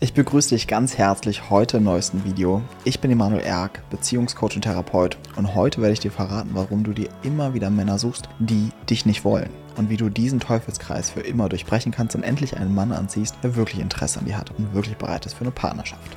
Ich begrüße dich ganz herzlich heute im neuesten Video. Ich bin Emanuel Erk, Beziehungscoach und Therapeut und heute werde ich dir verraten, warum du dir immer wieder Männer suchst, die dich nicht wollen und wie du diesen Teufelskreis für immer durchbrechen kannst und endlich einen Mann anziehst, der wirklich Interesse an dir hat und wirklich bereit ist für eine Partnerschaft.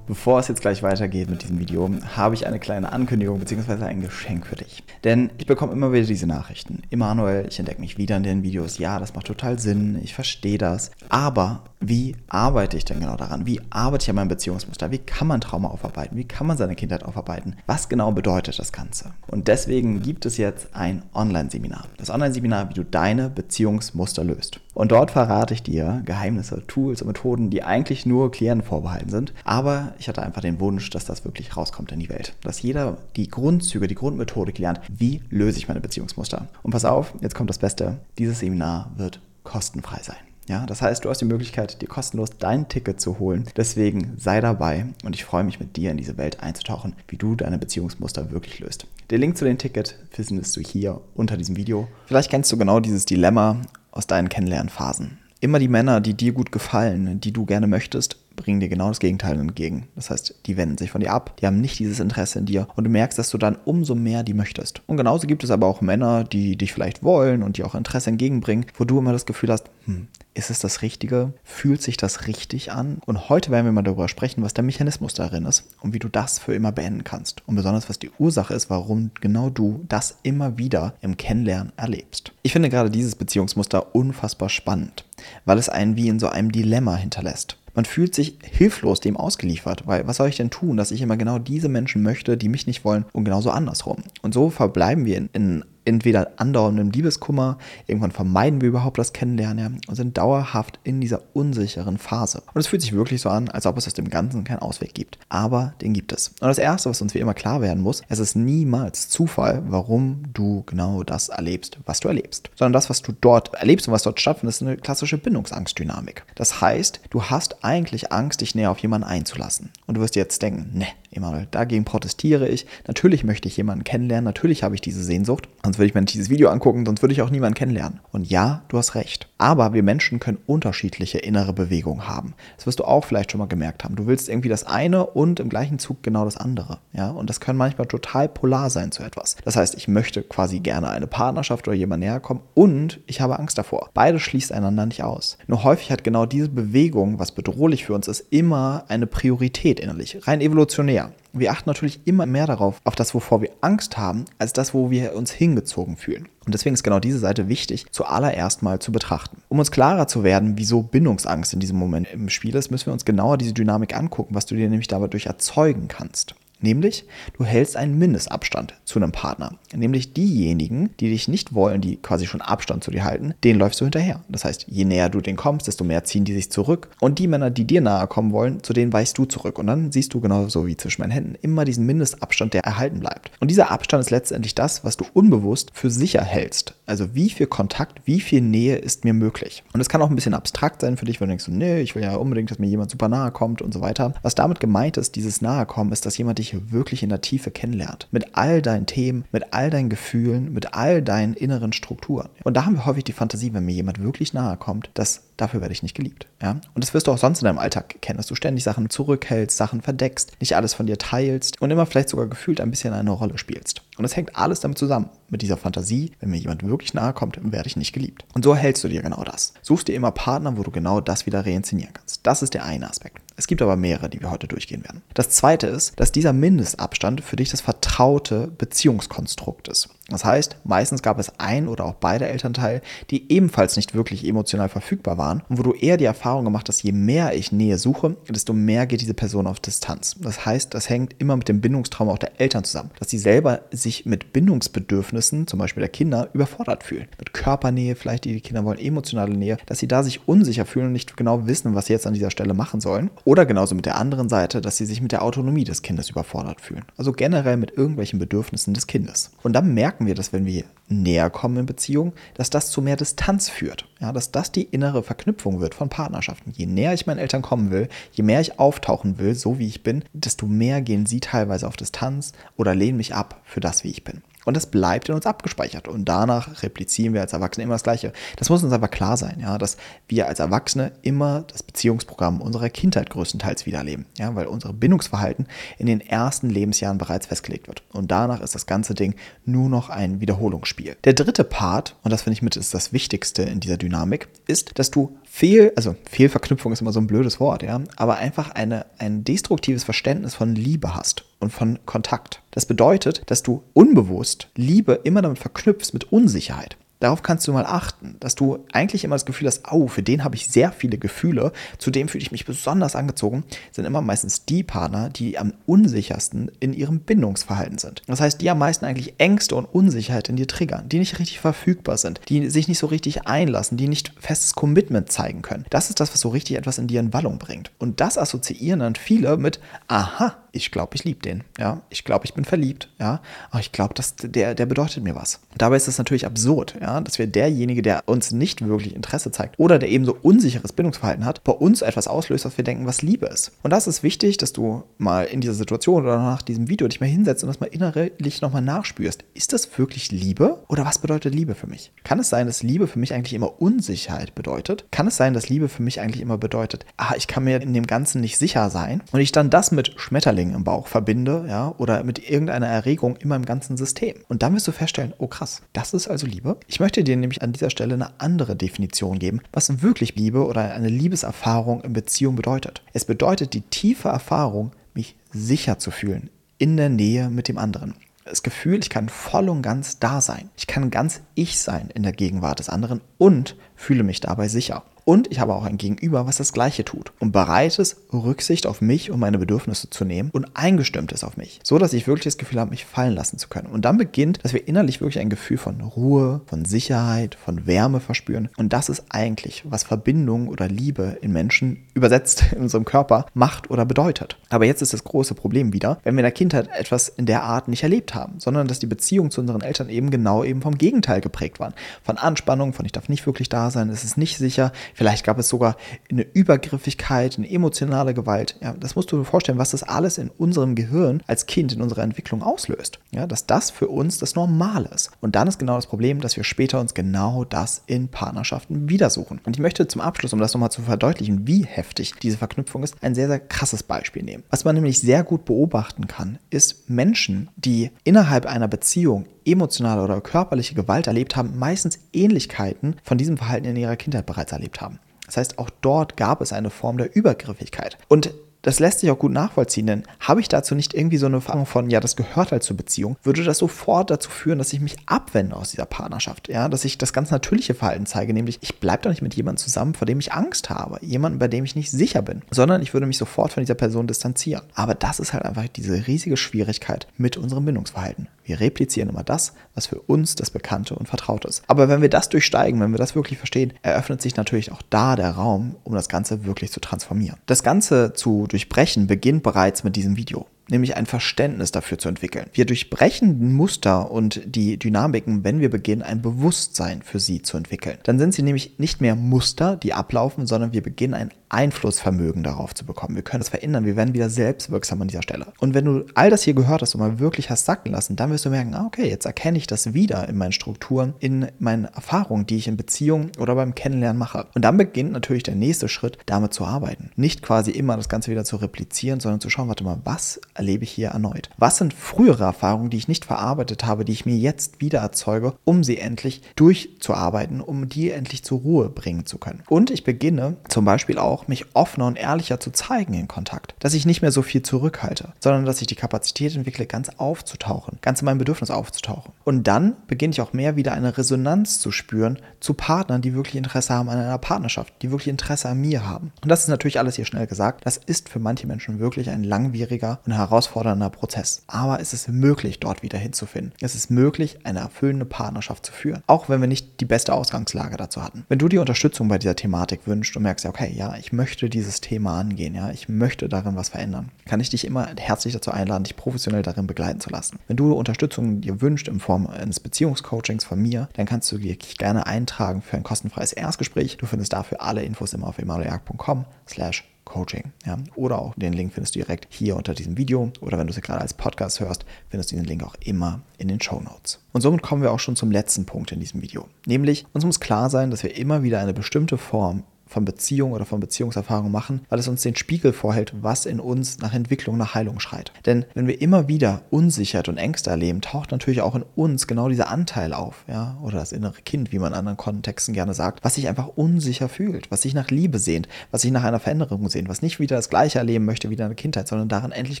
Bevor es jetzt gleich weitergeht mit diesem Video, habe ich eine kleine Ankündigung bzw. ein Geschenk für dich. Denn ich bekomme immer wieder diese Nachrichten. Emanuel, ich entdecke mich wieder in den Videos. Ja, das macht total Sinn. Ich verstehe das. Aber wie arbeite ich denn genau daran? Wie arbeite ich an meinem Beziehungsmuster? Wie kann man Trauma aufarbeiten? Wie kann man seine Kindheit aufarbeiten? Was genau bedeutet das Ganze? Und deswegen gibt es jetzt ein Online-Seminar. Das Online-Seminar, wie du deine Beziehungsmuster löst. Und dort verrate ich dir Geheimnisse, Tools und Methoden, die eigentlich nur Klienten vorbehalten sind. Aber ich hatte einfach den Wunsch, dass das wirklich rauskommt in die Welt. Dass jeder die Grundzüge, die Grundmethodik lernt, wie löse ich meine Beziehungsmuster. Und pass auf, jetzt kommt das Beste. Dieses Seminar wird kostenfrei sein. Ja, das heißt, du hast die Möglichkeit, dir kostenlos dein Ticket zu holen. Deswegen sei dabei und ich freue mich mit dir in diese Welt einzutauchen, wie du deine Beziehungsmuster wirklich löst. Den Link zu dem Ticket findest du hier unter diesem Video. Vielleicht kennst du genau dieses Dilemma aus deinen Kennenlernphasen. Immer die Männer, die dir gut gefallen, die du gerne möchtest, bringen dir genau das Gegenteil entgegen. Das heißt, die wenden sich von dir ab, die haben nicht dieses Interesse in dir und du merkst, dass du dann umso mehr die möchtest. Und genauso gibt es aber auch Männer, die dich vielleicht wollen und dir auch Interesse entgegenbringen, wo du immer das Gefühl hast, hm, ist es das Richtige? Fühlt sich das richtig an? Und heute werden wir mal darüber sprechen, was der Mechanismus darin ist und wie du das für immer beenden kannst. Und besonders, was die Ursache ist, warum genau du das immer wieder im Kennenlernen erlebst. Ich finde gerade dieses Beziehungsmuster unfassbar spannend, weil es einen wie in so einem Dilemma hinterlässt. Man fühlt sich hilflos dem ausgeliefert, weil was soll ich denn tun, dass ich immer genau diese Menschen möchte, die mich nicht wollen und genauso andersrum. Und so verbleiben wir in, in entweder andauerndem Liebeskummer, irgendwann vermeiden wir überhaupt das Kennenlernen und sind dauerhaft in dieser unsicheren Phase. Und es fühlt sich wirklich so an, als ob es aus dem Ganzen keinen Ausweg gibt. Aber den gibt es. Und das Erste, was uns wie immer klar werden muss, es ist niemals Zufall, warum du genau das erlebst, was du erlebst. Sondern das, was du dort erlebst und was dort stattfindet, ist eine klassische Bindungsangstdynamik. Das heißt, du hast eigentlich Angst, dich näher auf jemanden einzulassen. Und du wirst jetzt denken, ne, Emanuel, dagegen protestiere ich. Natürlich möchte ich jemanden kennenlernen, natürlich habe ich diese Sehnsucht. Sonst würde ich mir nicht dieses Video angucken, sonst würde ich auch niemanden kennenlernen. Und ja, du hast recht. Aber wir Menschen können unterschiedliche innere Bewegungen haben. Das wirst du auch vielleicht schon mal gemerkt haben. Du willst irgendwie das eine und im gleichen Zug genau das andere. Ja, und das können manchmal total polar sein zu etwas. Das heißt, ich möchte quasi gerne eine Partnerschaft oder jemand näher kommen und ich habe Angst davor. Beide schließt einander nicht aus. Nur häufig hat genau diese Bewegung, was bedrohlich für uns ist, immer eine Priorität innerlich, rein evolutionär wir achten natürlich immer mehr darauf, auf das, wovor wir Angst haben, als das, wo wir uns hingezogen fühlen. Und deswegen ist genau diese Seite wichtig, zuallererst mal zu betrachten. Um uns klarer zu werden, wieso Bindungsangst in diesem Moment im Spiel ist, müssen wir uns genauer diese Dynamik angucken, was du dir nämlich dadurch erzeugen kannst. Nämlich, du hältst einen Mindestabstand zu einem Partner. Nämlich diejenigen, die dich nicht wollen, die quasi schon Abstand zu dir halten, denen läufst du hinterher. Das heißt, je näher du denen kommst, desto mehr ziehen die sich zurück. Und die Männer, die dir nahe kommen wollen, zu denen weichst du zurück. Und dann siehst du genauso wie zwischen meinen Händen immer diesen Mindestabstand, der erhalten bleibt. Und dieser Abstand ist letztendlich das, was du unbewusst für sicher hältst. Also wie viel Kontakt, wie viel Nähe ist mir möglich. Und es kann auch ein bisschen abstrakt sein für dich, wenn du denkst, nee, ich will ja unbedingt, dass mir jemand super nahe kommt und so weiter. Was damit gemeint ist, dieses Nahekommen, ist, dass jemand dich wirklich in der Tiefe kennenlernt. Mit all deinen Themen, mit all deinen Gefühlen, mit all deinen inneren Strukturen. Und da haben wir häufig die Fantasie, wenn mir jemand wirklich nahe kommt, dass dafür werde ich nicht geliebt. Ja? Und das wirst du auch sonst in deinem Alltag kennen, dass du ständig Sachen zurückhältst, Sachen verdeckst, nicht alles von dir teilst und immer vielleicht sogar gefühlt ein bisschen eine Rolle spielst. Und es hängt alles damit zusammen, mit dieser Fantasie, wenn mir jemand wirklich nahe kommt, werde ich nicht geliebt. Und so hältst du dir genau das. Suchst dir immer Partner, wo du genau das wieder reinszenieren kannst. Das ist der eine Aspekt. Es gibt aber mehrere, die wir heute durchgehen werden. Das zweite ist, dass dieser Mindestabstand für dich das vertraute Beziehungskonstrukt ist. Das heißt, meistens gab es ein oder auch beide Elternteile, die ebenfalls nicht wirklich emotional verfügbar waren und wo du eher die Erfahrung gemacht hast, je mehr ich Nähe suche, desto mehr geht diese Person auf Distanz. Das heißt, das hängt immer mit dem Bindungstrauma auch der Eltern zusammen, dass sie selber sich mit Bindungsbedürfnissen, zum Beispiel der Kinder, überfordert fühlen. Mit Körpernähe vielleicht, die Kinder wollen, emotionale Nähe, dass sie da sich unsicher fühlen und nicht genau wissen, was sie jetzt an dieser Stelle machen sollen. Oder genauso mit der anderen Seite, dass sie sich mit der Autonomie des Kindes überfordert fühlen. Also generell mit irgendwelchen Bedürfnissen des Kindes. Und dann merken wir, dass wenn wir näher kommen in Beziehung, dass das zu mehr Distanz führt. Ja, dass das die innere Verknüpfung wird von Partnerschaften. Je näher ich meinen Eltern kommen will, je mehr ich auftauchen will, so wie ich bin, desto mehr gehen sie teilweise auf Distanz oder lehnen mich ab für das, wie ich bin. Und das bleibt in uns abgespeichert. Und danach replizieren wir als Erwachsene immer das Gleiche. Das muss uns aber klar sein, ja, dass wir als Erwachsene immer das Beziehungsprogramm unserer Kindheit größtenteils wiederleben. Ja, weil unser Bindungsverhalten in den ersten Lebensjahren bereits festgelegt wird. Und danach ist das ganze Ding nur noch ein Wiederholungsspiel. Der dritte Part, und das finde ich mit ist das Wichtigste in dieser Dynamik, ist, dass du Fehl, also Fehlverknüpfung ist immer so ein blödes Wort, ja, aber einfach eine, ein destruktives Verständnis von Liebe hast und von Kontakt. Das bedeutet, dass du unbewusst Liebe immer damit verknüpfst mit Unsicherheit. Darauf kannst du mal achten, dass du eigentlich immer das Gefühl hast, oh, für den habe ich sehr viele Gefühle, zu dem fühle ich mich besonders angezogen, sind immer meistens die Partner, die am unsichersten in ihrem Bindungsverhalten sind. Das heißt, die am meisten eigentlich Ängste und Unsicherheit in dir triggern, die nicht richtig verfügbar sind, die sich nicht so richtig einlassen, die nicht festes Commitment zeigen können. Das ist das, was so richtig etwas in dir in Wallung bringt. Und das assoziieren dann viele mit, aha, ich glaube, ich liebe den. Ja, ich glaube, ich bin verliebt. Ja, aber ich glaube, der, der bedeutet mir was. Dabei ist das natürlich absurd, ja, dass wir derjenige, der uns nicht wirklich Interesse zeigt oder der eben so unsicheres Bindungsverhalten hat, bei uns etwas auslöst, was wir denken, was Liebe ist. Und das ist wichtig, dass du mal in dieser Situation oder nach diesem Video dich mal hinsetzt und das mal innerlich nochmal nachspürst. Ist das wirklich Liebe oder was bedeutet Liebe für mich? Kann es sein, dass Liebe für mich eigentlich immer Unsicherheit bedeutet? Kann es sein, dass Liebe für mich eigentlich immer bedeutet, ah, ich kann mir in dem Ganzen nicht sicher sein und ich dann das mit Schmetterling Kribbling im Bauch verbinde, ja, oder mit irgendeiner Erregung in meinem ganzen System. Und dann wirst du feststellen, oh krass, das ist also Liebe. Ich möchte dir nämlich an dieser Stelle eine andere Definition geben, was wirklich Liebe oder eine Liebeserfahrung in Beziehung bedeutet. Es bedeutet die tiefe Erfahrung, mich sicher zu fühlen in der Nähe mit dem anderen das Gefühl, ich kann voll und ganz da sein. Ich kann ganz ich sein in der Gegenwart des anderen und fühle mich dabei sicher. Und ich habe auch ein Gegenüber, was das Gleiche tut und bereit ist, Rücksicht auf mich und meine Bedürfnisse zu nehmen und eingestimmt ist auf mich, so dass ich wirklich das Gefühl habe, mich fallen lassen zu können. Und dann beginnt, dass wir innerlich wirklich ein Gefühl von Ruhe, von Sicherheit, von Wärme verspüren. Und das ist eigentlich, was Verbindung oder Liebe in Menschen übersetzt in unserem Körper macht oder bedeutet. Aber jetzt ist das große Problem wieder, wenn wir in der Kindheit etwas in der Art nicht erlebt haben, sondern dass die Beziehungen zu unseren Eltern eben genau eben vom Gegenteil geprägt waren. Von Anspannung, von ich darf nicht wirklich da sein, es ist nicht sicher, Vielleicht gab es sogar eine Übergriffigkeit, eine emotionale Gewalt. Ja, das musst du dir vorstellen, was das alles in unserem Gehirn als Kind in unserer Entwicklung auslöst. Ja, dass das für uns das Normal ist. Und dann ist genau das Problem, dass wir später uns genau das in Partnerschaften wieder suchen. Und ich möchte zum Abschluss, um das nochmal zu verdeutlichen, wie heftig diese Verknüpfung ist, ein sehr, sehr krasses Beispiel nehmen. Was man nämlich sehr gut beobachten kann, ist Menschen, die innerhalb einer Beziehung emotionale oder körperliche Gewalt erlebt haben, meistens Ähnlichkeiten von diesem Verhalten in ihrer Kindheit bereits erlebt haben. Das heißt, auch dort gab es eine Form der Übergriffigkeit. Und das lässt sich auch gut nachvollziehen, denn habe ich dazu nicht irgendwie so eine Erfahrung von, ja, das gehört halt zur Beziehung, würde das sofort dazu führen, dass ich mich abwende aus dieser Partnerschaft, ja, dass ich das ganz natürliche Verhalten zeige, nämlich ich bleibe doch nicht mit jemandem zusammen, vor dem ich Angst habe, jemandem, bei dem ich nicht sicher bin, sondern ich würde mich sofort von dieser Person distanzieren. Aber das ist halt einfach diese riesige Schwierigkeit mit unserem Bindungsverhalten. Wir replizieren immer das, was für uns das Bekannte und Vertraute ist. Aber wenn wir das durchsteigen, wenn wir das wirklich verstehen, eröffnet sich natürlich auch da der Raum, um das Ganze wirklich zu transformieren. Das Ganze zu durchbrechen beginnt bereits mit diesem Video nämlich ein Verständnis dafür zu entwickeln. Wir durchbrechen Muster und die Dynamiken, wenn wir beginnen, ein Bewusstsein für sie zu entwickeln. Dann sind sie nämlich nicht mehr Muster, die ablaufen, sondern wir beginnen ein Einflussvermögen darauf zu bekommen. Wir können es verändern, wir werden wieder selbstwirksam an dieser Stelle. Und wenn du all das hier gehört hast und mal wirklich hast sacken lassen, dann wirst du merken, ah, okay, jetzt erkenne ich das wieder in meinen Strukturen, in meinen Erfahrungen, die ich in Beziehungen oder beim Kennenlernen mache. Und dann beginnt natürlich der nächste Schritt, damit zu arbeiten. Nicht quasi immer das Ganze wieder zu replizieren, sondern zu schauen, warte mal, was erlebe ich hier erneut? Was sind frühere Erfahrungen, die ich nicht verarbeitet habe, die ich mir jetzt wieder erzeuge, um sie endlich durchzuarbeiten, um die endlich zur Ruhe bringen zu können? Und ich beginne zum Beispiel auch auch mich offener und ehrlicher zu zeigen in Kontakt. Dass ich nicht mehr so viel zurückhalte, sondern dass ich die Kapazität entwickle, ganz aufzutauchen, ganz in meinem Bedürfnis aufzutauchen. Und dann beginne ich auch mehr wieder eine Resonanz zu spüren zu Partnern, die wirklich Interesse haben an einer Partnerschaft, die wirklich Interesse an mir haben. Und das ist natürlich alles hier schnell gesagt. Das ist für manche Menschen wirklich ein langwieriger und herausfordernder Prozess. Aber es ist möglich, dort wieder hinzufinden. Es ist möglich, eine erfüllende Partnerschaft zu führen. Auch wenn wir nicht die beste Ausgangslage dazu hatten. Wenn du dir Unterstützung bei dieser Thematik wünschst und merkst, ja, okay, ja, ich möchte dieses Thema angehen, ja, ich möchte darin was verändern, kann ich dich immer herzlich dazu einladen, dich professionell darin begleiten zu lassen. Wenn du Unterstützung dir wünschst in Form eines Beziehungscoachings von mir, dann kannst du dich gerne eintragen für ein kostenfreies Erstgespräch. Du findest dafür alle Infos immer auf emanueljagd.com slash Coaching. Ja? Oder auch den Link findest du direkt hier unter diesem Video oder wenn du es gerade als Podcast hörst, findest du den Link auch immer in den Show Notes. Und somit kommen wir auch schon zum letzten Punkt in diesem Video. Nämlich, uns muss klar sein, dass wir immer wieder eine bestimmte Form von Beziehung oder von Beziehungserfahrung machen, weil es uns den Spiegel vorhält, was in uns nach Entwicklung, nach Heilung schreit. Denn wenn wir immer wieder Unsicherheit und Ängste erleben, taucht natürlich auch in uns genau dieser Anteil auf, ja, oder das innere Kind, wie man in anderen Kontexten gerne sagt, was sich einfach unsicher fühlt, was sich nach Liebe sehnt, was sich nach einer Veränderung sehnt, was nicht wieder das Gleiche erleben möchte wie in der Kindheit, sondern darin endlich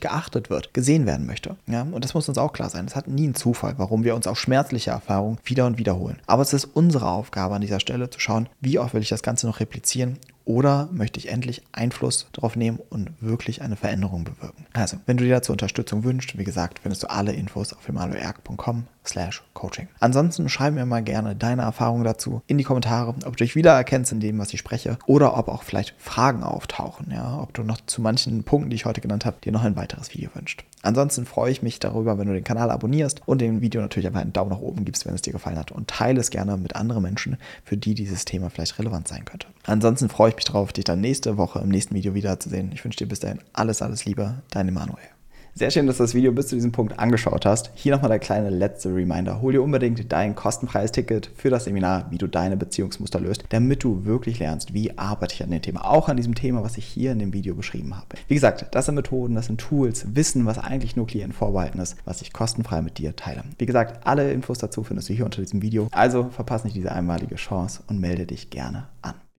geachtet wird, gesehen werden möchte. Ja, und das muss uns auch klar sein. Es hat nie einen Zufall, warum wir uns auch schmerzliche Erfahrungen wieder und wiederholen. Aber es ist unsere Aufgabe an dieser Stelle zu schauen, wie oft will ich das Ganze noch replizieren reduzieren oder möchte ich endlich Einfluss darauf nehmen und wirklich eine Veränderung bewirken? Also, wenn du dir dazu Unterstützung wünschst, wie gesagt, findest du alle Infos auf emanuelerg.com slash coaching. Ansonsten schreib mir mal gerne deine Erfahrungen dazu in die Kommentare, ob du dich wiedererkennst in dem, was ich spreche oder ob auch vielleicht Fragen auftauchen, ja, ob du noch zu manchen Punkten, die ich heute genannt habe, dir noch ein weiteres Video wünscht. Ansonsten freue ich mich darüber, wenn du den Kanal abonnierst und dem Video natürlich einfach einen Daumen nach oben gibst, wenn es dir gefallen hat und teile es gerne mit anderen Menschen, für die dieses Thema vielleicht relevant sein könnte. Ansonsten freue ich mich darauf, dich dann nächste Woche im nächsten Video wiederzusehen. Ich wünsche dir bis dahin alles, alles Liebe, dein Emanuel. Sehr schön, dass du das Video bis zu diesem Punkt angeschaut hast. Hier nochmal der kleine letzte Reminder. Hol dir unbedingt dein kostenfreies Ticket für das Seminar, wie du deine Beziehungsmuster löst, damit du wirklich lernst, wie arbeite ich an dem Thema. Auch an diesem Thema, was ich hier in dem Video beschrieben habe. Wie gesagt, das sind Methoden, das sind Tools, Wissen, was eigentlich nur Klienten vorbehalten ist, was ich kostenfrei mit dir teile. Wie gesagt, alle Infos dazu findest du hier unter diesem Video. Also verpasse nicht diese einmalige Chance und melde dich gerne an.